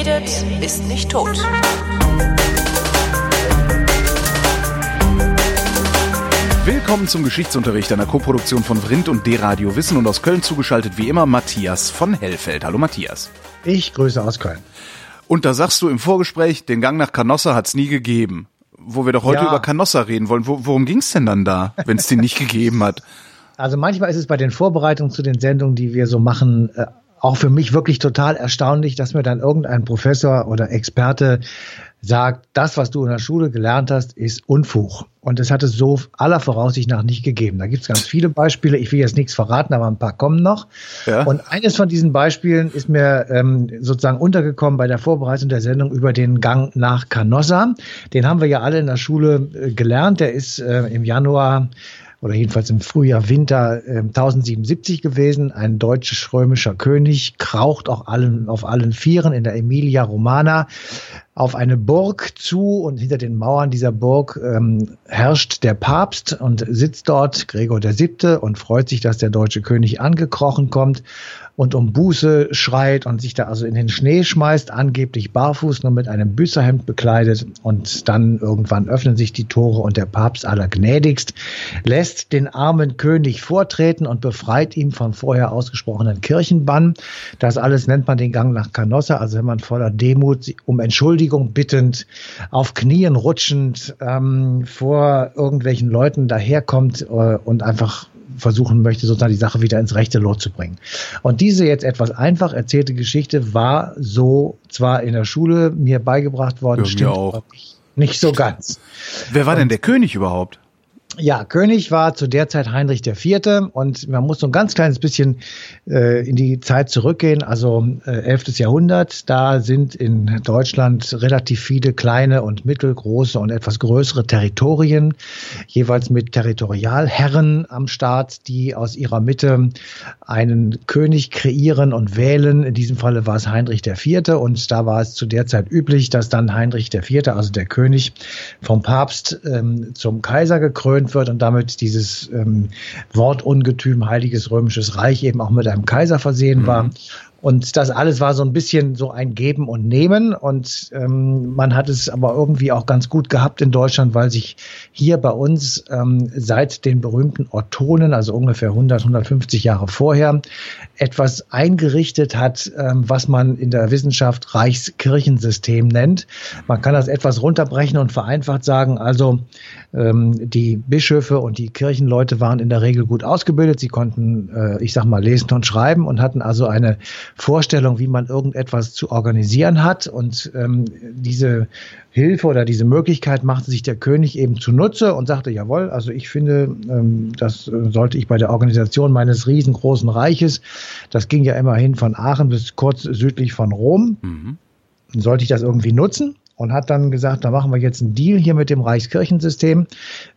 redet, ist nicht tot. Willkommen zum Geschichtsunterricht einer Koproduktion von Vrindt und D-Radio Wissen und aus Köln zugeschaltet wie immer Matthias von Hellfeld. Hallo Matthias. Ich grüße aus Köln. Und da sagst du im Vorgespräch, den Gang nach Canossa hat's nie gegeben. Wo wir doch heute Ja. über Canossa reden wollen. Wo, worum ging's denn dann da, wenn es den nicht gegeben hat? Also manchmal ist es bei den Vorbereitungen zu den Sendungen, die wir so machen, äh, auch für mich wirklich total erstaunlich, dass mir dann irgendein Professor oder Experte sagt, das, was du in der Schule gelernt hast, ist Unfug. Und das hat es so aller Voraussicht nach nicht gegeben. Da gibt es ganz viele Beispiele. Ich will jetzt nichts verraten, aber ein paar kommen noch. Ja. Und eines von diesen Beispielen ist mir ähm, sozusagen untergekommen bei der Vorbereitung der Sendung über den Gang nach Canossa. Den haben wir ja alle in der Schule äh, gelernt. Der ist äh, im Januar oder jedenfalls im Frühjahr, Winter äh, 1077 gewesen. Ein deutsch-römischer König kraucht auch allen, auf allen Vieren in der Emilia Romana auf eine Burg zu und hinter den Mauern dieser Burg ähm, herrscht der Papst und sitzt dort, Gregor Siebte, und freut sich, dass der deutsche König angekrochen kommt und um Buße schreit und sich da also in den Schnee schmeißt, angeblich barfuß, nur mit einem Büßerhemd bekleidet. Und dann irgendwann öffnen sich die Tore und der Papst allergnädigst lässt den armen König vortreten und befreit ihn vom vorher ausgesprochenen Kirchenbann. Das alles nennt man den Gang nach Canossa, also wenn man voller Demut um Entschuldigung bittend, auf Knien rutschend ähm, vor irgendwelchen Leuten daherkommt äh, und einfach versuchen möchte, sozusagen die Sache wieder ins rechte Lot zu bringen. Und diese jetzt etwas einfach erzählte Geschichte war so zwar in der Schule mir beigebracht worden, Ja, stimmt auch. nicht so ganz. Wer war denn der König überhaupt? Ja, König war zu der Zeit Heinrich IV. und man muss so ein ganz kleines bisschen äh, in die Zeit zurückgehen, also äh, 11. Jahrhundert. Da sind in Deutschland relativ viele kleine und mittelgroße und etwas größere Territorien, jeweils mit Territorialherren am Start, die aus ihrer Mitte einen König kreieren und wählen. In diesem Falle war es Heinrich IV. und da war es zu der Zeit üblich, dass dann Heinrich IV., also der König, vom Papst ähm, zum Kaiser gekrönt wird und damit dieses ähm, Wortungetüm Heiliges Römisches Reich eben auch mit einem Kaiser versehen war. Und das alles war so ein bisschen so ein Geben und Nehmen. Und ähm, man hat es aber irgendwie auch ganz gut gehabt in Deutschland, weil sich hier bei uns ähm, seit den berühmten Ottonen, also ungefähr 100, 150 Jahre vorher, etwas eingerichtet hat, ähm, was man in der Wissenschaft Reichskirchensystem nennt. Man kann das etwas runterbrechen und vereinfacht sagen, also ähm, die Bischöfe und die Kirchenleute waren in der Regel gut ausgebildet. Sie konnten, äh, ich sag mal, lesen und schreiben und hatten also eine Vorstellung, wie man irgendetwas zu organisieren hat. Und ähm, diese Hilfe oder diese Möglichkeit machte sich der König eben zunutze und sagte, jawohl, also ich finde, ähm, das äh, sollte ich bei der Organisation meines riesengroßen Reiches, das ging ja immerhin von Aachen bis kurz südlich von Rom, sollte ich das irgendwie nutzen und hat dann gesagt, da machen wir jetzt einen Deal hier mit dem Reichskirchensystem.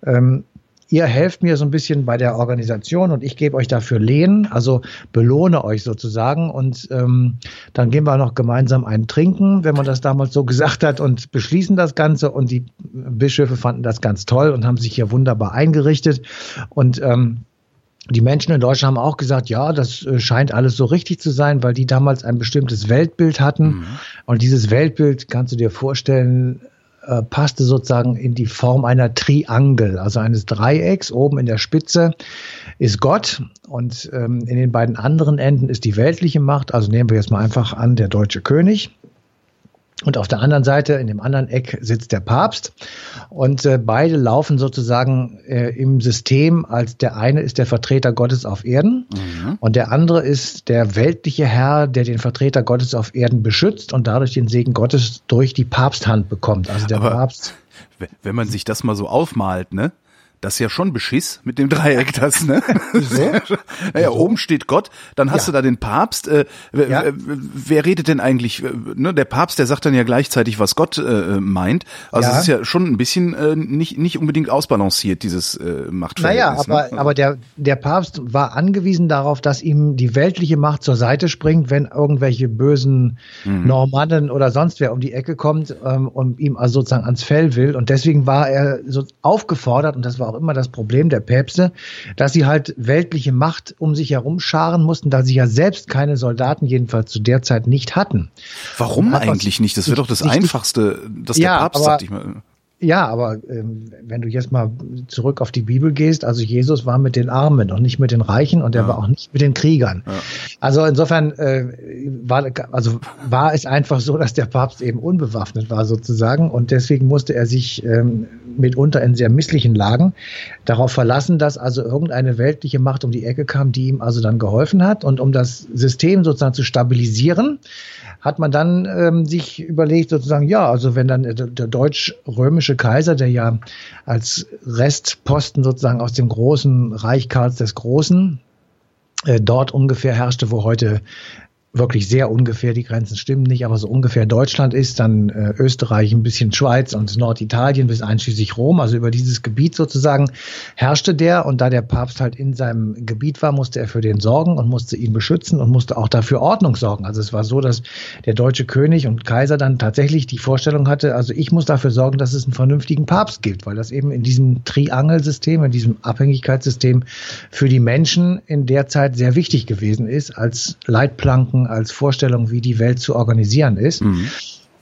Ähm, ihr helft mir so ein bisschen bei der Organisation und ich gebe euch dafür Lehen, also belohne euch sozusagen und ähm, dann gehen wir noch gemeinsam einen trinken, wenn man das damals so gesagt hat und beschließen das Ganze und die Bischöfe fanden das ganz toll und haben sich hier wunderbar eingerichtet und ähm, die Menschen in Deutschland haben auch gesagt, ja, das äh, scheint alles so richtig zu sein, weil die damals ein bestimmtes Weltbild hatten. Und dieses Weltbild, kannst du dir vorstellen, äh, passte sozusagen in die Form einer Triangel, also eines Dreiecks. Oben in der Spitze ist Gott und ähm, in den beiden anderen Enden ist die weltliche Macht. Also nehmen wir jetzt mal einfach an, der deutsche König. Und auf der anderen Seite, in dem anderen Eck, sitzt der Papst. Und äh, beide laufen sozusagen äh, im System, als der eine ist der Vertreter Gottes auf Erden und der andere ist der weltliche Herr, der den Vertreter Gottes auf Erden beschützt und dadurch den Segen Gottes durch die Papsthand bekommt. Also der Aber- Papst. Wenn man sich das mal so aufmalt, ne? Das ist ja schon Beschiss mit dem Dreieck, das, ne? Wieso? naja, oben steht Gott, dann hast Ja. du da den Papst. Äh, Ja. Wer redet denn eigentlich? äh, Ne, der Papst, der sagt dann ja gleichzeitig, was Gott äh, meint. Also Ja. es ist ja schon ein bisschen äh, nicht nicht unbedingt ausbalanciert dieses äh, Machtverhältnis. Naja, aber, ne? aber der, der Papst war angewiesen darauf, dass ihm die weltliche Macht zur Seite springt, wenn irgendwelche bösen Normannen oder sonst wer um die Ecke kommt ähm, und ihm also sozusagen ans Fell will. Und deswegen war er so aufgefordert, und das war auch immer das Problem der Päpste, dass sie halt weltliche Macht um sich herum scharen mussten, da sie ja selbst keine Soldaten jedenfalls zu der Zeit nicht hatten. Warum eigentlich nicht? Das wäre doch das Einfachste, dass der ja, Papst aber, sagt, ich mal. Ja, aber ähm, wenn du jetzt mal zurück auf die Bibel gehst, also Jesus war mit den Armen und nicht mit den Reichen und er Ja. war auch nicht mit den Kriegern. Ja. Also insofern äh, war, also war es einfach so, dass der Papst eben unbewaffnet war sozusagen und deswegen musste er sich ähm, mitunter in sehr misslichen Lagen darauf verlassen, dass also irgendeine weltliche Macht um die Ecke kam, die ihm also dann geholfen hat und um das System sozusagen zu stabilisieren, hat man dann ähm, sich überlegt, sozusagen, ja, also wenn dann der, der deutsch-römische Kaiser, der ja als Restposten sozusagen aus dem großen Reich Karls des Großen äh, dort ungefähr herrschte, wo heute wirklich sehr ungefähr, die Grenzen stimmen nicht, aber so ungefähr Deutschland ist, dann äh, Österreich, ein bisschen Schweiz und Norditalien bis einschließlich Rom, also über dieses Gebiet sozusagen herrschte der und da der Papst halt in seinem Gebiet war, musste er für den sorgen und musste ihn beschützen und musste auch dafür Ordnung sorgen. Also es war so, dass der deutsche König und Kaiser dann tatsächlich die Vorstellung hatte, also ich muss dafür sorgen, dass es einen vernünftigen Papst gibt, weil das eben in diesem Triangelsystem, in diesem Abhängigkeitssystem für die Menschen in der Zeit sehr wichtig gewesen ist, als Leitplanken, als Vorstellung, wie die Welt zu organisieren ist. Mhm.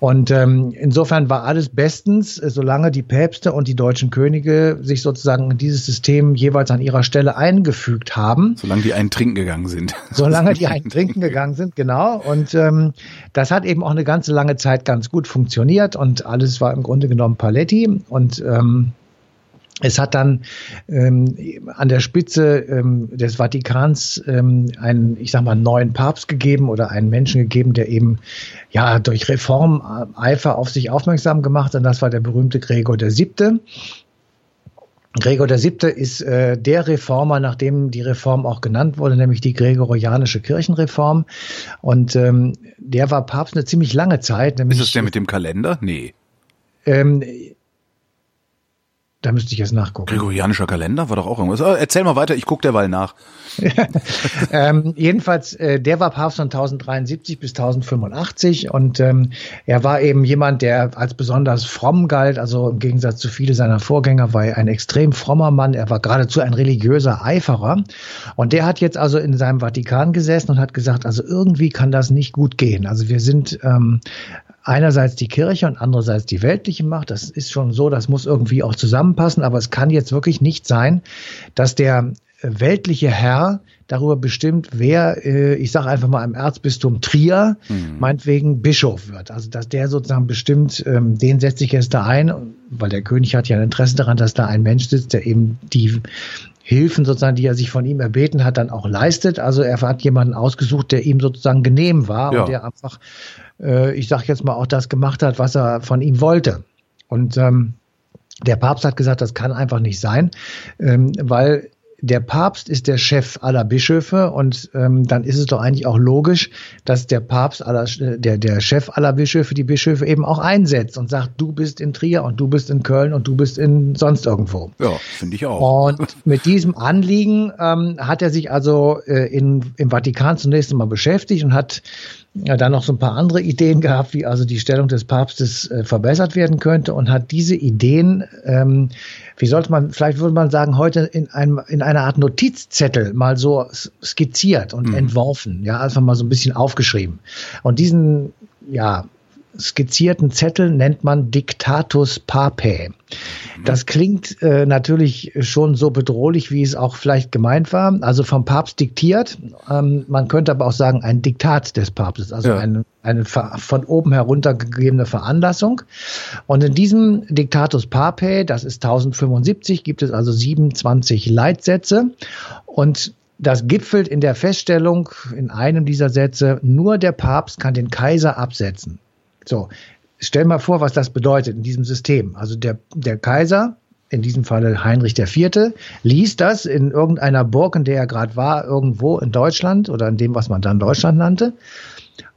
Und ähm, insofern war alles bestens, solange die Päpste und die deutschen Könige sich sozusagen in dieses System jeweils an ihrer Stelle eingefügt haben. Solange die einen trinken gegangen sind. Solange die einen trinken gegangen sind, genau. Und ähm, das hat eben auch eine ganze lange Zeit ganz gut funktioniert und alles war im Grunde genommen Paletti. Und ähm, es hat dann ähm, an der Spitze ähm, des Vatikans ähm, einen, ich sag mal, neuen Papst gegeben oder einen Menschen gegeben, der eben ja durch Reformeifer auf sich aufmerksam gemacht hat. Und das war der berühmte Gregor der Siebte. Gregor der Siebte ist äh, der Reformer, nach dem die Reform auch genannt wurde, nämlich die gregorianische Kirchenreform. Und ähm, der war Papst eine ziemlich lange Zeit. Ist es der mit dem Kalender? Nee. ähm, da müsste ich jetzt nachgucken. Gregorianischer Kalender war doch auch irgendwas. Ah, erzähl mal weiter, ich guck derweil nach. ähm, jedenfalls, äh, der war Papst von 1073 bis 1085 und ähm, er war eben jemand, der als besonders fromm galt. Also im Gegensatz zu viele seiner Vorgänger war er ein extrem frommer Mann. Er war geradezu ein religiöser Eiferer und der hat jetzt also in seinem Vatikan gesessen und hat gesagt, also irgendwie kann das nicht gut gehen. Also wir sind ähm, einerseits die Kirche und andererseits die weltliche Macht. Das ist schon so, das muss irgendwie auch zusammenpassen, aber es kann jetzt wirklich nicht sein, dass der weltliche Herr darüber bestimmt, wer, äh, ich sage einfach mal im Erzbistum Trier, Mhm. meinetwegen Bischof wird. Also dass der sozusagen bestimmt, ähm, den setze ich jetzt da ein, weil der König hat ja ein Interesse daran, dass da ein Mensch sitzt, der eben die Hilfen sozusagen, die er sich von ihm erbeten hat, dann auch leistet. Also er hat jemanden ausgesucht, der ihm sozusagen genehm war Ja. und der einfach, äh, ich sage jetzt mal, auch das gemacht hat, was er von ihm wollte. Und ähm, der Papst hat gesagt, das kann einfach nicht sein, ähm, weil der Papst ist der Chef aller Bischöfe und ähm, dann ist es doch eigentlich auch logisch, dass der Papst aller, der, der Chef aller Bischöfe die Bischöfe eben auch einsetzt und sagt, du bist in Trier und du bist in Köln und du bist in sonst irgendwo. Ja, finde ich auch. Und mit diesem Anliegen ähm, hat er sich also äh, in, im Vatikan zunächst einmal beschäftigt und hat ja, dann noch so ein paar andere Ideen gehabt, wie also die Stellung des Papstes äh, verbessert werden könnte und hat diese Ideen, ähm, wie sollte man, vielleicht würde man sagen, heute in einem in einer Art Notizzettel mal so skizziert und Mhm. entworfen, ja, einfach mal so ein bisschen aufgeschrieben. Und diesen, ja, skizzierten Zettel nennt man Dictatus Papae. Das klingt äh, natürlich schon so bedrohlich, wie es auch vielleicht gemeint war. Also vom Papst diktiert. Ähm, man könnte aber auch sagen, ein Diktat des Papstes, also Ja. eine, eine von oben heruntergegebene Veranlassung. Und in diesem Dictatus Papae, das ist 1075, gibt es also 27 Leitsätze. Und das gipfelt in der Feststellung in einem dieser Sätze, nur der Papst kann den Kaiser absetzen. So, stell mal vor, was das bedeutet in diesem System. Also der, der Kaiser, in diesem Falle Heinrich IV., liest das in irgendeiner Burg, in der er gerade war, irgendwo in Deutschland oder in dem, was man dann Deutschland nannte.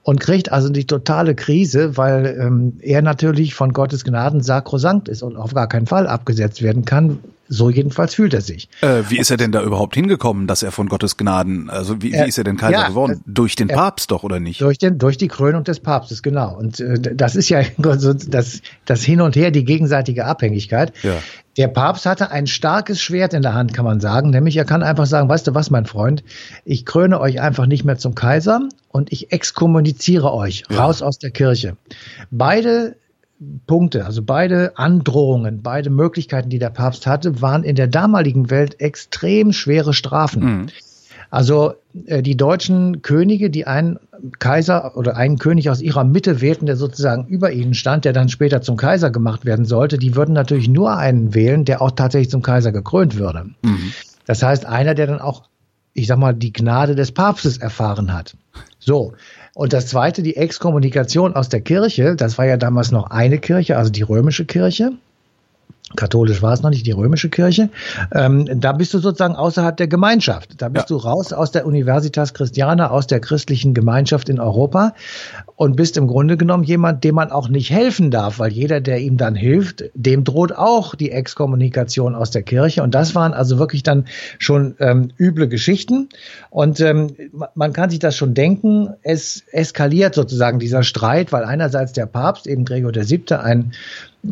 Und kriegt also die totale Krise, weil ähm, er natürlich von Gottes Gnaden sakrosankt ist und auf gar keinen Fall abgesetzt werden kann. So jedenfalls fühlt er sich. Äh, wie ist er denn da überhaupt hingekommen, dass er von Gottes Gnaden, also wie, wie Er- ist er denn Kaiser ja, geworden? Durch den er- Papst doch, oder nicht? Durch, den, durch die Krönung des Papstes, genau. Und äh, das ist ja das, das Hin und Her, die gegenseitige Abhängigkeit. Ja. Der Papst hatte ein starkes Schwert in der Hand, kann man sagen. Nämlich er kann einfach sagen, weißt du was, mein Freund, ich kröne euch einfach nicht mehr zum Kaiser und ich exkommuniziere euch ja. raus aus der Kirche. Beide Punkte, also beide Androhungen, beide Möglichkeiten, die der Papst hatte, waren in der damaligen Welt extrem schwere Strafen. Mhm. Also äh, die deutschen Könige, die einen Kaiser oder einen König aus ihrer Mitte wählten, der sozusagen über ihnen stand, der dann später zum Kaiser gemacht werden sollte, die würden natürlich nur einen wählen, der auch tatsächlich zum Kaiser gekrönt würde. Mhm. Das heißt, einer, der dann auch, ich sag mal, die Gnade des Papstes erfahren hat. So. Und das zweite, die Exkommunikation aus der Kirche, das war ja damals noch eine Kirche, also die römische Kirche. Katholisch war es noch nicht, die römische Kirche. Ähm, da bist du sozusagen außerhalb der Gemeinschaft. Da bist ja. du raus aus der Universitas Christiana, aus der christlichen Gemeinschaft in Europa und bist im Grunde genommen jemand, dem man auch nicht helfen darf, weil jeder, der ihm dann hilft, dem droht auch die Exkommunikation aus der Kirche. Und das waren also wirklich dann schon ähm, üble Geschichten. Und ähm, man kann sich das schon denken, es eskaliert sozusagen dieser Streit, weil einerseits der Papst, eben Gregor VII., ein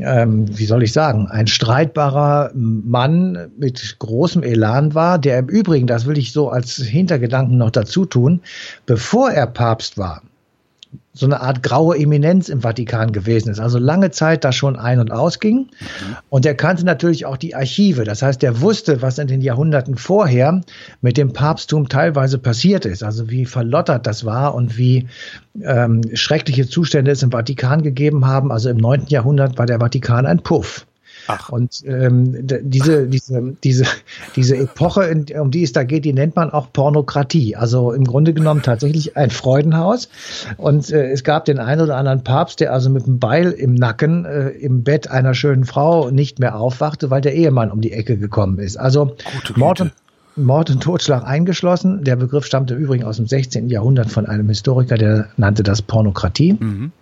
ähm, wie soll ich sagen, ein streitbarer Mann mit großem Elan war, der im Übrigen, das will ich so als Hintergedanken noch dazu tun, bevor er Papst war, so eine Art graue Eminenz im Vatikan gewesen ist. Also lange Zeit da schon ein- und ausging. Und er kannte natürlich auch die Archive. Das heißt, er wusste, was in den Jahrhunderten vorher mit dem Papsttum teilweise passiert ist. Also wie verlottert das war und wie ähm, schreckliche Zustände es im Vatikan gegeben haben. Also im neunten Jahrhundert war der Vatikan ein Puff. Ach. Und ähm, diese, diese, diese, diese Epoche, um die es da geht, die nennt man auch Pornokratie. Also im Grunde genommen tatsächlich ein Freudenhaus. Und äh, es gab den einen oder anderen Papst, der also mit einem Beil im Nacken äh, im Bett einer schönen Frau nicht mehr aufwachte, weil der Ehemann um die Ecke gekommen ist. Also Mord und, Mord und Totschlag eingeschlossen. Der Begriff stammte übrigens aus dem 16. Jahrhundert von einem Historiker, der nannte das Pornokratie. Mhm.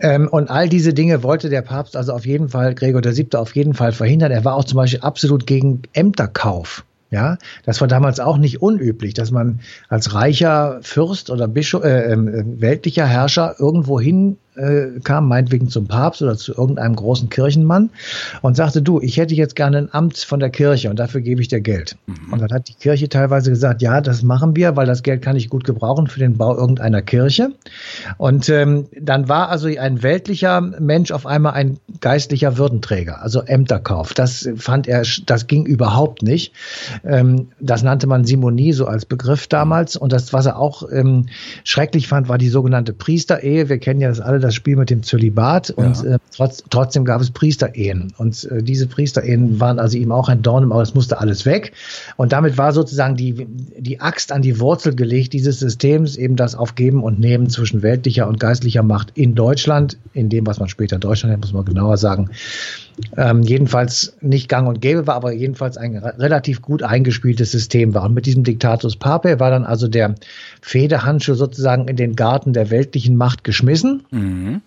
Ähm, und all diese Dinge wollte der Papst also auf jeden Fall, Gregor VII. auf jeden Fall verhindern. Er war auch zum Beispiel absolut gegen Ämterkauf. Ja, das war damals auch nicht unüblich, dass man als reicher Fürst oder Bischof, äh, äh, weltlicher Herrscher irgendwo hin äh, kam, meinetwegen zum Papst oder zu irgendeinem großen Kirchenmann und sagte, du, ich hätte jetzt gerne ein Amt von der Kirche und dafür gebe ich dir Geld. Mhm. Und dann hat die Kirche teilweise gesagt, ja, das machen wir, weil das Geld kann ich gut gebrauchen für den Bau irgendeiner Kirche. Und ähm, dann war also ein weltlicher Mensch auf einmal ein geistlicher Würdenträger, also Ämterkauf. Das fand er, das ging überhaupt nicht. Ähm, das nannte man Simonie so als Begriff damals. Und das, was er auch ähm, schrecklich fand, war die sogenannte Priesterehe. Wir kennen ja das alle, das Spiel mit dem Zölibat und ja. äh, trotz, trotzdem gab es Priesterehen. Und äh, diese Priesterehen waren also ihm auch ein Dorn im Auge, es musste alles weg. Und damit war sozusagen die, die Axt an die Wurzel gelegt dieses Systems, eben das Aufgeben und Nehmen zwischen weltlicher und geistlicher Macht in Deutschland, in dem, was man später Deutschland nennt, muss man genauer sagen, ähm, jedenfalls nicht gang und gäbe war, aber jedenfalls ein relativ gut eingespieltes System war. Und mit diesem Diktatus Pape war dann also der Federhandschuh sozusagen in den Garten der weltlichen Macht geschmissen. Mhm.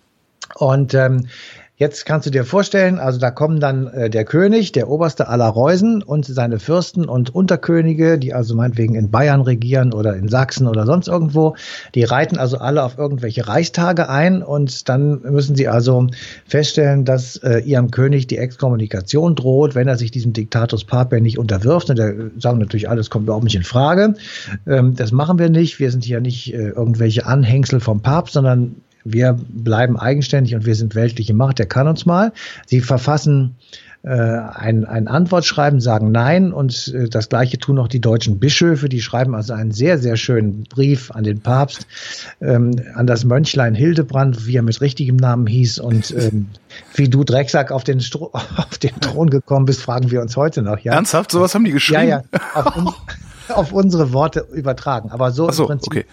Und ähm, Jetzt kannst du dir vorstellen, also da kommen dann äh, der König, der Oberste aller Reusen und seine Fürsten und Unterkönige, die also meinetwegen in Bayern regieren oder in Sachsen oder sonst irgendwo. Die reiten also alle auf irgendwelche Reichstage ein und dann müssen sie also feststellen, dass äh, ihrem König die Exkommunikation droht, wenn er sich diesem Diktatus Pape nicht unterwirft. Und der sagen natürlich, alles kommt überhaupt nicht in Frage. Ähm, das machen wir nicht. Wir sind hier nicht äh, irgendwelche Anhängsel vom Papst, sondern wir bleiben eigenständig und wir sind weltliche Macht, der kann uns mal. Sie verfassen äh, ein, ein Antwortschreiben, sagen Nein und äh, das gleiche tun auch die deutschen Bischöfe, die schreiben also einen sehr, sehr schönen Brief an den Papst, ähm, an das Mönchlein Hildebrand, wie er mit richtigem Namen hieß und ähm, wie du Drecksack auf den, Stro auf den Thron gekommen bist, fragen wir uns heute noch. Ja? Ernsthaft? Sowas haben die geschrieben? Ja, ja. Auf, unsere Worte übertragen. Aber so, so im Prinzip.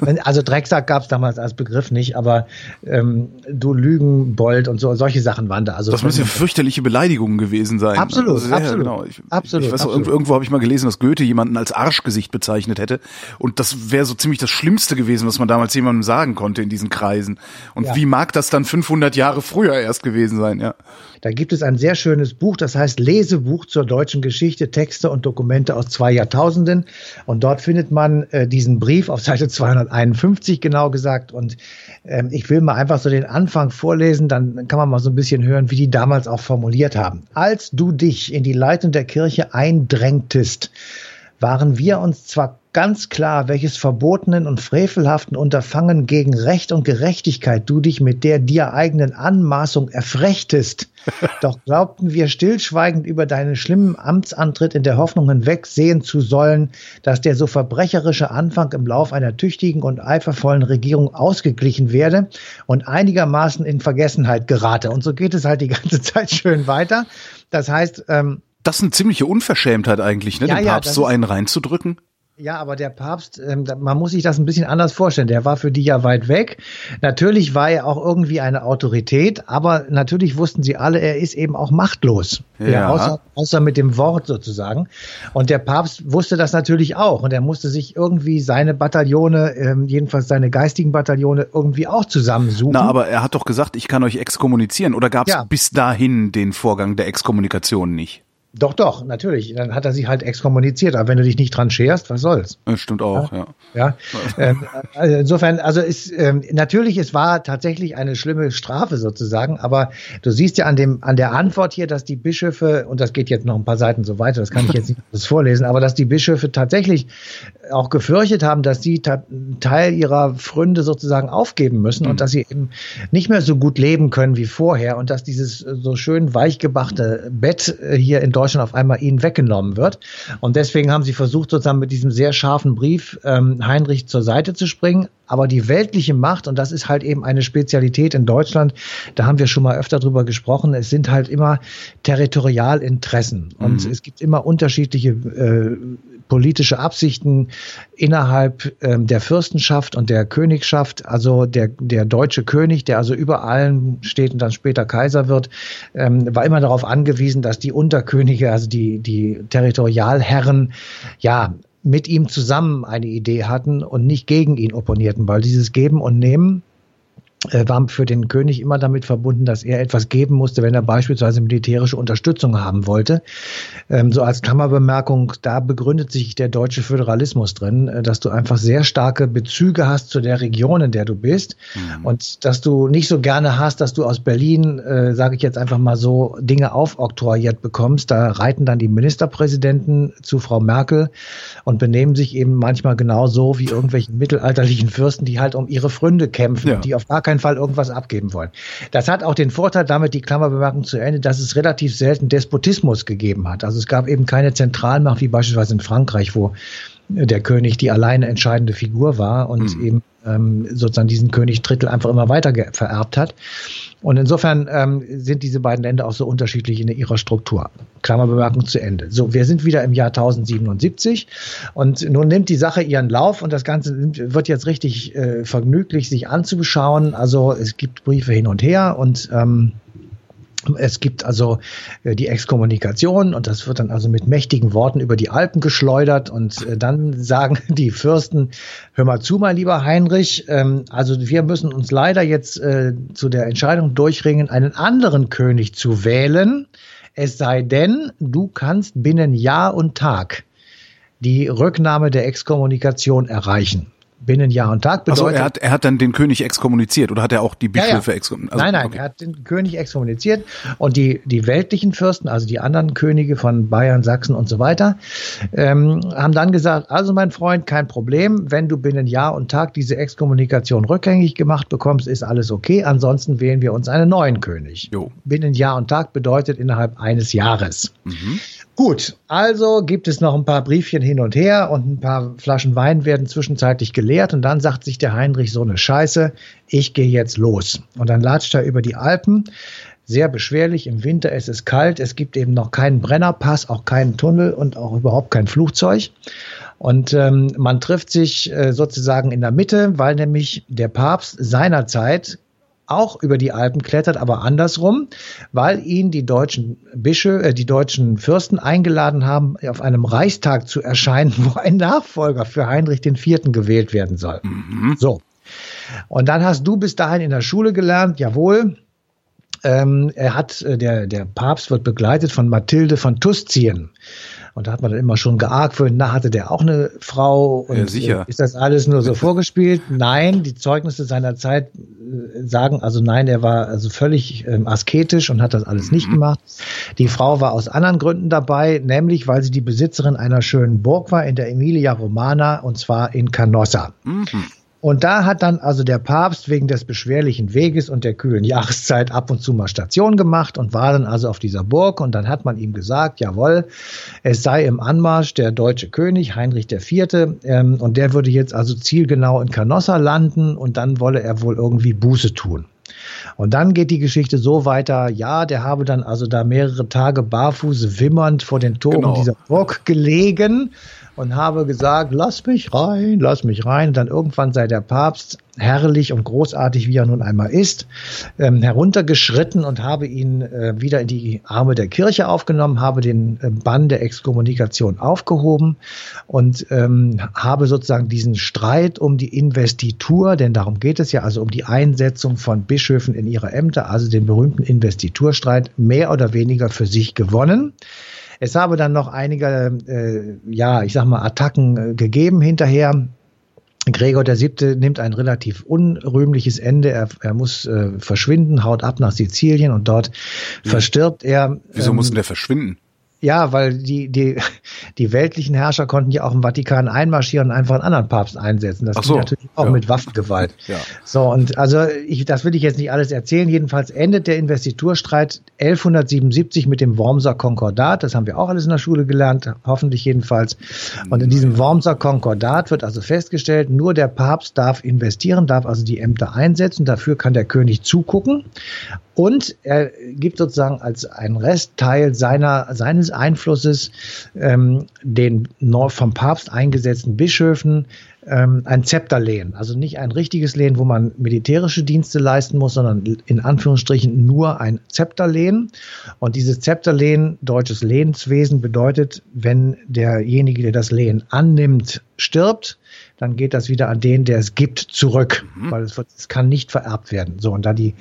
Okay. also Drecksack gab es damals als Begriff nicht, aber ähm, du Lügenbold und so solche Sachen waren da. Also das müssen ja fürchterliche Beleidigungen gewesen sein. Absolut, also, absolut. Genau. Ich, absolut, ich weiß absolut. Noch, irgendwo habe ich mal gelesen, dass Goethe jemanden als Arschgesicht bezeichnet hätte. Und das wäre so ziemlich das Schlimmste gewesen, was man damals jemandem sagen konnte in diesen Kreisen. Und ja. wie mag das dann 500 Jahre früher erst gewesen sein? Ja. Da gibt es ein sehr schönes Buch, das heißt Lesebuch zur deutschen Geschichte, Texte und Dokumente aus zwei Jahrtausenden Jahrtausenden. Und dort findet man äh, diesen Brief auf Seite 251 genau gesagt. Und ähm, ich will mal einfach so den Anfang vorlesen, dann kann man mal so ein bisschen hören, wie die damals auch formuliert haben. Als du dich in die Leitung der Kirche eindrängtest, waren wir uns zwar ganz klar, welches verbotenen und frevelhaften Unterfangen gegen Recht und Gerechtigkeit du dich mit der dir eigenen Anmaßung erfrechtest. Doch glaubten wir stillschweigend über deinen schlimmen Amtsantritt in der Hoffnung hinwegsehen zu sollen, dass der so verbrecherische Anfang im Lauf einer tüchtigen und eifervollen Regierung ausgeglichen werde und einigermaßen in Vergessenheit gerate. Und so geht es halt die ganze Zeit schön weiter. Das heißt, ähm, das ist eine ziemliche Unverschämtheit eigentlich, ne, ja, dem Papst ja, so einen reinzudrücken. Ja, aber der Papst, ähm, man muss sich das ein bisschen anders vorstellen. Der war für die ja weit weg. Natürlich war er auch irgendwie eine Autorität, aber natürlich wussten sie alle, er ist eben auch machtlos. Ja. ja außer, außer mit dem Wort sozusagen. Und der Papst wusste das natürlich auch. Und er musste sich irgendwie seine Bataillone, ähm, jedenfalls seine geistigen Bataillone, irgendwie auch zusammensuchen. Na, aber er hat doch gesagt, ich kann euch exkommunizieren. Oder gab es ja. bis dahin den Vorgang der Exkommunikation nicht? Doch, doch, natürlich. Dann hat er sich halt exkommuniziert. Aber wenn du dich nicht dran scherst, was soll's? Das stimmt auch, ja. Ja. ja. ähm, also insofern, also ist ähm, natürlich, es war tatsächlich eine schlimme Strafe sozusagen. Aber du siehst ja an dem an der Antwort hier, dass die Bischöfe und das geht jetzt noch ein paar Seiten so weiter. Das kann ich jetzt nicht alles vorlesen, aber dass die Bischöfe tatsächlich auch gefürchtet haben, dass sie Teil ihrer Fründe sozusagen aufgeben müssen mhm. und dass sie eben nicht mehr so gut leben können wie vorher und dass dieses so schön weichgebachte Bett äh, hier in Deutschland auf einmal ihnen weggenommen wird. Und deswegen haben sie versucht, sozusagen mit diesem sehr scharfen Brief ähm, Heinrich zur Seite zu springen. Aber die weltliche Macht, und das ist halt eben eine Spezialität in Deutschland, da haben wir schon mal öfter drüber gesprochen, es sind halt immer Territorialinteressen. Und mhm. es gibt immer unterschiedliche äh, politische Absichten innerhalb ähm, der Fürstenschaft und der Königschaft. Also der, der deutsche König, der also über allen steht und dann später Kaiser wird, ähm, war immer darauf angewiesen, dass die Unterkönige, also die, die Territorialherren, ja, mit ihm zusammen eine Idee hatten und nicht gegen ihn opponierten, weil dieses Geben und Nehmen war für den König immer damit verbunden, dass er etwas geben musste, wenn er beispielsweise militärische Unterstützung haben wollte. Ähm, so als Klammerbemerkung, da begründet sich der deutsche Föderalismus drin, äh, dass du einfach sehr starke Bezüge hast zu der Region, in der du bist mhm. und dass du nicht so gerne hast, dass du aus Berlin, äh, sage ich jetzt einfach mal so, Dinge aufoktroyiert bekommst. Da reiten dann die Ministerpräsidenten zu Frau Merkel und benehmen sich eben manchmal genauso wie irgendwelche mittelalterlichen Fürsten, die halt um ihre Fründe kämpfen, ja. die auf gar keinen Fall irgendwas abgeben wollen. Das hat auch den Vorteil, damit die Klammerbemerkung zu Ende, dass es relativ selten Despotismus gegeben hat. Also es gab eben keine Zentralmacht, wie beispielsweise in Frankreich, wo der König die alleine entscheidende Figur war und mhm. eben ähm, sozusagen diesen König Drittel einfach immer weiter vererbt hat. Und insofern ähm, sind diese beiden Länder auch so unterschiedlich in ihrer Struktur. Klammerbemerkung zu Ende. So, wir sind wieder im Jahr 1077 und nun nimmt die Sache ihren Lauf und das Ganze wird jetzt richtig äh, vergnüglich sich anzuschauen. Also es gibt Briefe hin und her und ähm, es gibt also äh, die Exkommunikation und das wird dann also mit mächtigen Worten über die Alpen geschleudert und äh, dann sagen die Fürsten, hör mal zu, mein lieber Heinrich, ähm, also wir müssen uns leider jetzt äh, zu der Entscheidung durchringen, einen anderen König zu wählen, es sei denn, du kannst binnen Jahr und Tag die Rücknahme der Exkommunikation erreichen binnen Jahr und Tag bedeutet. Also er hat, er hat dann den König exkommuniziert oder hat er auch die Bischöfe ja, ja. exkommuniziert? Also, nein, nein, okay. er hat den König exkommuniziert und die, die weltlichen Fürsten, also die anderen Könige von Bayern, Sachsen und so weiter, ähm, haben dann gesagt, also mein Freund, kein Problem, wenn du binnen Jahr und Tag diese Exkommunikation rückgängig gemacht bekommst, ist alles okay, ansonsten wählen wir uns einen neuen König. Jo. Binnen Jahr und Tag bedeutet innerhalb eines Jahres. Mhm. Gut, also gibt es noch ein paar Briefchen hin und her und ein paar Flaschen Wein werden zwischenzeitlich geleert und dann sagt sich der Heinrich so eine Scheiße, ich gehe jetzt los. Und dann latscht er über die Alpen, sehr beschwerlich, im Winter es ist kalt, es gibt eben noch keinen Brennerpass, auch keinen Tunnel und auch überhaupt kein Flugzeug. Und ähm, man trifft sich äh, sozusagen in der Mitte, weil nämlich der Papst seinerzeit auch über die Alpen klettert, aber andersrum, weil ihn die deutschen Bischöfe, äh, die deutschen Fürsten eingeladen haben, auf einem Reichstag zu erscheinen, wo ein Nachfolger für Heinrich IV. gewählt werden soll. Mhm. So. Und dann hast du bis dahin in der Schule gelernt, jawohl, ähm, er hat, äh, der, der Papst wird begleitet von Mathilde von Tuscien. Und da hat man dann immer schon geargwöhnt, na, hatte der auch eine Frau? Und ja, sicher. Äh, ist das alles nur so vorgespielt? Nein, die Zeugnisse seiner Zeit äh, sagen also nein, er war also völlig ähm, asketisch und hat das alles nicht mhm. gemacht. Die Frau war aus anderen Gründen dabei, nämlich weil sie die Besitzerin einer schönen Burg war in der Emilia Romana und zwar in Canossa. Mhm. Und da hat dann also der Papst wegen des beschwerlichen Weges und der kühlen Jahreszeit ab und zu mal Station gemacht und war dann also auf dieser Burg und dann hat man ihm gesagt, jawohl, es sei im Anmarsch der deutsche König Heinrich IV. Ähm, und der würde jetzt also zielgenau in Canossa landen und dann wolle er wohl irgendwie Buße tun. Und dann geht die Geschichte so weiter, ja, der habe dann also da mehrere Tage barfuß wimmernd vor den Toren genau. dieser Burg gelegen und habe gesagt, lass mich rein, lass mich rein. Und dann irgendwann sei der Papst herrlich und großartig, wie er nun einmal ist, ähm, heruntergeschritten und habe ihn äh, wieder in die Arme der Kirche aufgenommen, habe den äh, Bann der Exkommunikation aufgehoben und ähm, habe sozusagen diesen Streit um die Investitur, denn darum geht es ja, also um die Einsetzung von Bischöfen in ihre Ämter, also den berühmten Investiturstreit, mehr oder weniger für sich gewonnen. Es habe dann noch einige, äh, ja, ich sag mal, Attacken äh, gegeben hinterher. Gregor der Siebte nimmt ein relativ unrühmliches Ende. Er, er muss äh, verschwinden, haut ab nach Sizilien und dort ja. verstirbt er. Wieso ähm, muss denn der verschwinden? Ja, weil die, die, die weltlichen Herrscher konnten ja auch im Vatikan einmarschieren und einfach einen anderen Papst einsetzen. Das Ach so, natürlich auch ja. mit Waffengewalt. Ja. So, und also ich, das will ich jetzt nicht alles erzählen. Jedenfalls endet der Investiturstreit 1177 mit dem Wormser Konkordat. Das haben wir auch alles in der Schule gelernt, hoffentlich jedenfalls. Und in diesem Wormser Konkordat wird also festgestellt, nur der Papst darf investieren, darf also die Ämter einsetzen. Dafür kann der König zugucken. Und er gibt sozusagen als ein Restteil seiner, seines Einflusses ähm, den vom Papst eingesetzten Bischöfen ähm, ein Zepterlehen. Also nicht ein richtiges Lehen, wo man militärische Dienste leisten muss, sondern in Anführungsstrichen nur ein Zepterlehen. Und dieses Zepterlehen, deutsches Lehenswesen, bedeutet, wenn derjenige, der das Lehen annimmt, stirbt, dann geht das wieder an den, der es gibt, zurück, mhm. weil es, es kann nicht vererbt werden. So, und da die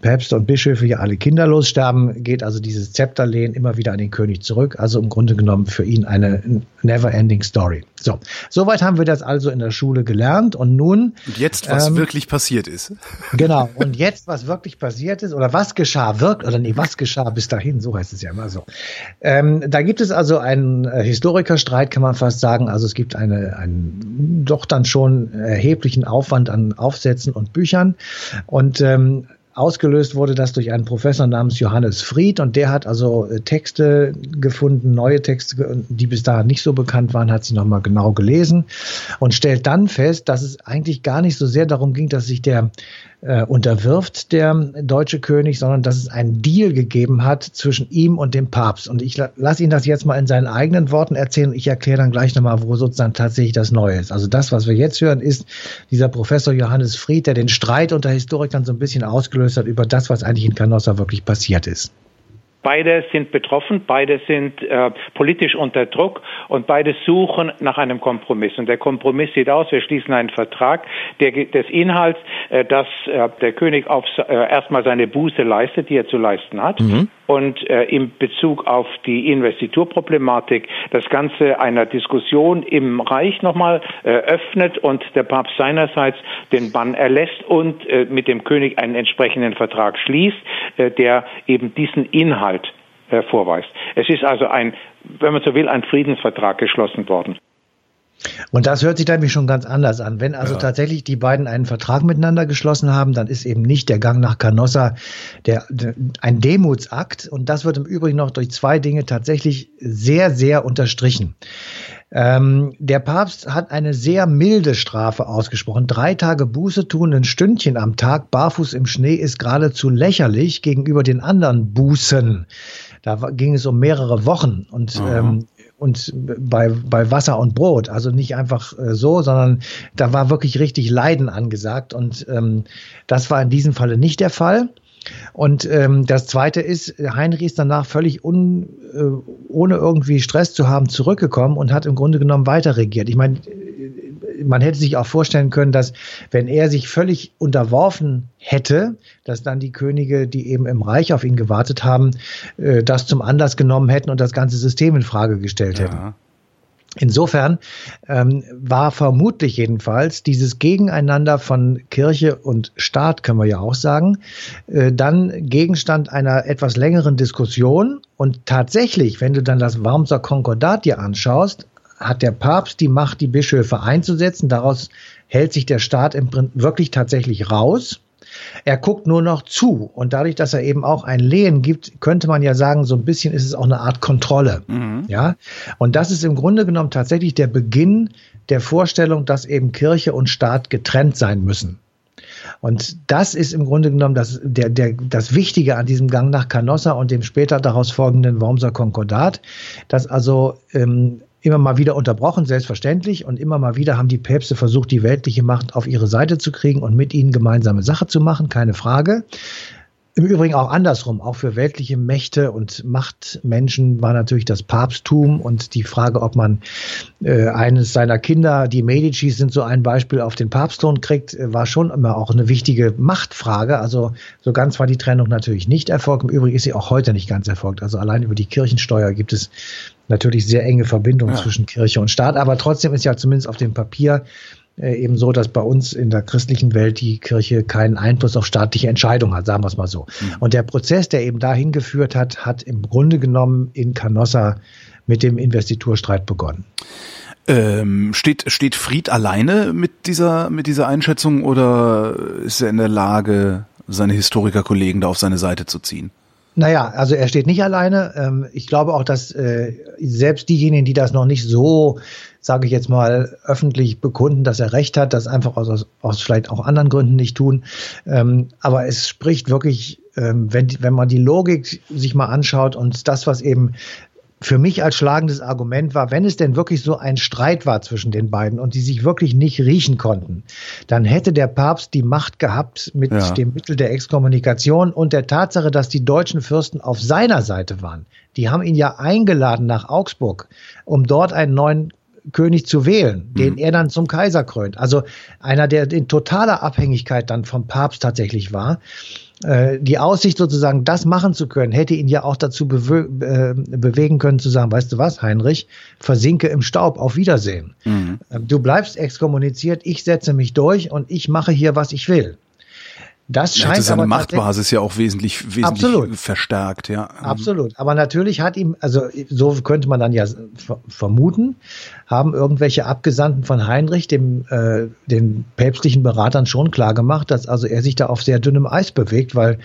Päpste und Bischöfe ja alle kinderlos sterben, geht also dieses Zepterlehen immer wieder an den König zurück. Also im Grunde genommen für ihn eine never-ending Story. So, soweit haben wir das also in der Schule gelernt und nun. Und jetzt, was ähm, wirklich passiert ist. Genau. Und jetzt, was wirklich passiert ist oder was geschah wirkt oder nee, was geschah bis dahin, so heißt es ja immer so. Ähm, da gibt es also einen äh, Historikerstreit, kann man fast sagen. Also es gibt eine, einen doch dann schon erheblichen Aufwand an Aufsätzen und Büchern und ähm, Ausgelöst wurde das durch einen Professor namens Johannes Fried. Und der hat also äh, Texte gefunden, neue Texte, die bis dahin nicht so bekannt waren, hat sie nochmal genau gelesen und stellt dann fest, dass es eigentlich gar nicht so sehr darum ging, dass sich der äh, unterwirft, der deutsche König, sondern dass es einen Deal gegeben hat zwischen ihm und dem Papst. Und ich lasse ihn das jetzt mal in seinen eigenen Worten erzählen. Ich erkläre dann gleich nochmal, wo sozusagen tatsächlich das Neue ist. Also das, was wir jetzt hören, ist dieser Professor Johannes Fried, der den Streit unter Historikern so ein bisschen ausgelöst hat über das, was eigentlich in Canossa wirklich passiert ist. Beide sind betroffen, beide sind äh, politisch unter Druck und beide suchen nach einem Kompromiss. Und der Kompromiss sieht aus, wir schließen einen Vertrag der, des Inhalts, äh, dass äh, der König auf, äh, erstmal seine Buße leistet, die er zu leisten hat. Mhm. Und äh, in Bezug auf die Investiturproblematik das Ganze einer Diskussion im Reich nochmal äh, öffnet und der Papst seinerseits den Bann erlässt und äh, mit dem König einen entsprechenden Vertrag schließt, äh, der eben diesen Inhalt äh, vorweist. Es ist also ein, wenn man so will, ein Friedensvertrag geschlossen worden. Und das hört sich nämlich schon ganz anders an. Wenn also ja. tatsächlich die beiden einen Vertrag miteinander geschlossen haben, dann ist eben nicht der Gang nach Canossa der, der, ein Demutsakt. Und das wird im Übrigen noch durch zwei Dinge tatsächlich sehr, sehr unterstrichen. Ähm, der Papst hat eine sehr milde Strafe ausgesprochen. Drei Tage Buße tun, ein Stündchen am Tag, barfuß im Schnee, ist geradezu lächerlich gegenüber den anderen Bußen. Da ging es um mehrere Wochen und ähm, und bei, bei Wasser und Brot. Also nicht einfach äh, so, sondern da war wirklich richtig Leiden angesagt. Und ähm, das war in diesem Falle nicht der Fall. Und ähm, das Zweite ist, Heinrich ist danach völlig un, äh, ohne irgendwie Stress zu haben zurückgekommen und hat im Grunde genommen weiter regiert. Ich meine, man hätte sich auch vorstellen können, dass wenn er sich völlig unterworfen hätte, dass dann die Könige, die eben im Reich auf ihn gewartet haben, äh, das zum Anlass genommen hätten und das ganze System in Frage gestellt ja. hätten. Insofern ähm, war vermutlich jedenfalls dieses Gegeneinander von Kirche und Staat, können wir ja auch sagen, äh, dann Gegenstand einer etwas längeren Diskussion. Und tatsächlich, wenn du dann das Wormser Konkordat dir anschaust, hat der Papst die Macht, die Bischöfe einzusetzen. Daraus hält sich der Staat im Prinzip wirklich tatsächlich raus. Er guckt nur noch zu. Und dadurch, dass er eben auch ein Lehen gibt, könnte man ja sagen, so ein bisschen ist es auch eine Art Kontrolle. Mhm. Ja. Und das ist im Grunde genommen tatsächlich der Beginn der Vorstellung, dass eben Kirche und Staat getrennt sein müssen. Und das ist im Grunde genommen das, der, der, das Wichtige an diesem Gang nach Canossa und dem später daraus folgenden Wormser Konkordat, dass also ähm, immer mal wieder unterbrochen, selbstverständlich. Und immer mal wieder haben die Päpste versucht, die weltliche Macht auf ihre Seite zu kriegen und mit ihnen gemeinsame Sache zu machen, keine Frage. Im Übrigen auch andersrum, auch für weltliche Mächte und Machtmenschen war natürlich das Papsttum und die Frage, ob man äh, eines seiner Kinder, die Medicis sind so ein Beispiel, auf den Papstthron kriegt, äh, war schon immer auch eine wichtige Machtfrage. Also so ganz war die Trennung natürlich nicht erfolgt. Im Übrigen ist sie auch heute nicht ganz erfolgt. Also allein über die Kirchensteuer gibt es natürlich sehr enge Verbindungen ja. zwischen Kirche und Staat. Aber trotzdem ist ja zumindest auf dem Papier äh, eben so, dass bei uns in der christlichen Welt die Kirche keinen Einfluss auf staatliche Entscheidungen hat, sagen wir es mal so. Mhm. Und der Prozess, der eben dahin geführt hat, hat im Grunde genommen in Canossa mit dem Investiturstreit begonnen. Ähm, steht, steht Fried alleine mit dieser, mit dieser Einschätzung oder ist er in der Lage, seine Historikerkollegen da auf seine Seite zu ziehen? Naja, also er steht nicht alleine. Ähm, ich glaube auch, dass äh, selbst diejenigen, die das noch nicht so sage ich jetzt mal, öffentlich bekunden, dass er recht hat, das einfach aus, aus vielleicht auch anderen Gründen nicht tun. Ähm, aber es spricht wirklich, ähm, wenn, wenn man die Logik sich mal anschaut und das, was eben für mich als schlagendes Argument war, wenn es denn wirklich so ein Streit war zwischen den beiden und die sich wirklich nicht riechen konnten, dann hätte der Papst die Macht gehabt mit ja. dem Mittel der Exkommunikation und der Tatsache, dass die deutschen Fürsten auf seiner Seite waren. Die haben ihn ja eingeladen nach Augsburg, um dort einen neuen König zu wählen, den mhm. er dann zum Kaiser krönt. Also einer, der in totaler Abhängigkeit dann vom Papst tatsächlich war. Äh, die Aussicht sozusagen, das machen zu können, hätte ihn ja auch dazu bewe äh, bewegen können zu sagen, weißt du was, Heinrich, versinke im Staub, auf Wiedersehen. Mhm. Äh, du bleibst exkommuniziert, ich setze mich durch und ich mache hier, was ich will. Das scheint seine aber Machtbasis ja auch wesentlich, wesentlich absolut. verstärkt, ja. Absolut. Aber natürlich hat ihm, also so könnte man dann ja vermuten, haben irgendwelche Abgesandten von Heinrich, dem äh, den päpstlichen Beratern schon klar gemacht, dass also er sich da auf sehr dünnem Eis bewegt, weil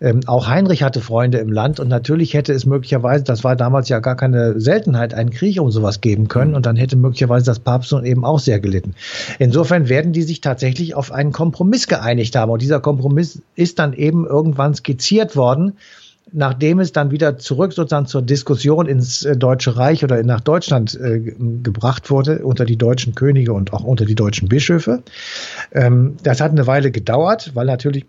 ähm, auch Heinrich hatte Freunde im Land und natürlich hätte es möglicherweise, das war damals ja gar keine Seltenheit, einen Krieg um sowas geben können und dann hätte möglicherweise das Papsttum eben auch sehr gelitten. Insofern werden die sich tatsächlich auf einen Kompromiss geeinigt haben und dieser Kompromiss ist dann eben irgendwann skizziert worden nachdem es dann wieder zurück sozusagen zur Diskussion ins äh, Deutsche Reich oder nach Deutschland äh, gebracht wurde, unter die deutschen Könige und auch unter die deutschen Bischöfe. Ähm, das hat eine Weile gedauert, weil natürlich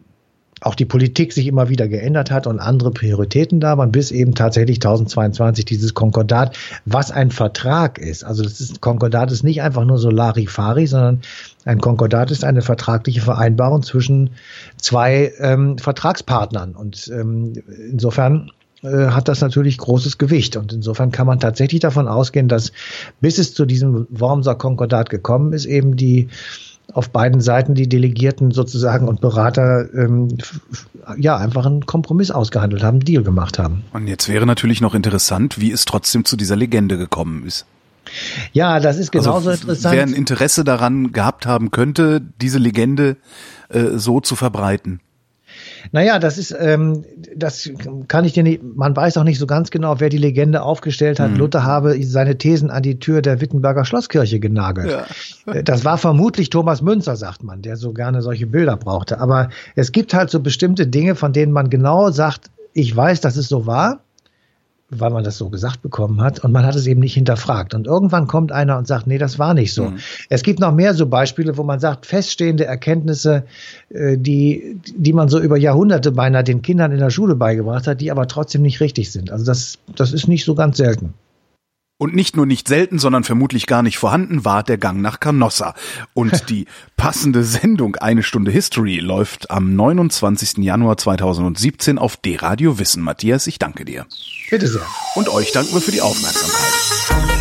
auch die Politik sich immer wieder geändert hat und andere Prioritäten da waren, bis eben tatsächlich 1022 dieses Konkordat, was ein Vertrag ist. Also das ist, Konkordat ist nicht einfach nur so Larifari, sondern ein Konkordat ist eine vertragliche Vereinbarung zwischen zwei ähm, Vertragspartnern. Und ähm, insofern äh, hat das natürlich großes Gewicht. Und insofern kann man tatsächlich davon ausgehen, dass bis es zu diesem Wormser Konkordat gekommen ist, eben die auf beiden Seiten die Delegierten sozusagen und Berater ähm, ja einfach einen Kompromiss ausgehandelt haben, Deal gemacht haben. Und jetzt wäre natürlich noch interessant, wie es trotzdem zu dieser Legende gekommen ist. Ja, das ist also genauso also, interessant. Wer ein Interesse daran gehabt haben könnte, diese Legende äh, so zu verbreiten. Naja, das ist, ähm, das kann ich dir nicht, man weiß auch nicht so ganz genau, wer die Legende aufgestellt hat. Mhm. Luther habe seine Thesen an die Tür der Wittenberger Schlosskirche genagelt. Ja. Äh, das war vermutlich Thomas Münzer, sagt man, der so gerne solche Bilder brauchte. Aber es gibt halt so bestimmte Dinge, von denen man genau sagt, ich weiß, dass es so war weil man das so gesagt bekommen hat und man hat es eben nicht hinterfragt. Und irgendwann kommt einer und sagt, nee, das war nicht so. Mhm. Es gibt noch mehr so Beispiele, wo man sagt, feststehende Erkenntnisse, äh, die, die man so über Jahrhunderte beinahe den Kindern in der Schule beigebracht hat, die aber trotzdem nicht richtig sind. Also das, das ist nicht so ganz selten. Und nicht nur nicht selten, sondern vermutlich gar nicht vorhanden war der Gang nach Canossa. Und die passende Sendung Eine Stunde History läuft am 29. Januar 2017 auf D-Radio Wissen. Matthias, ich danke dir. Bitte sehr. Und euch danken wir für die Aufmerksamkeit.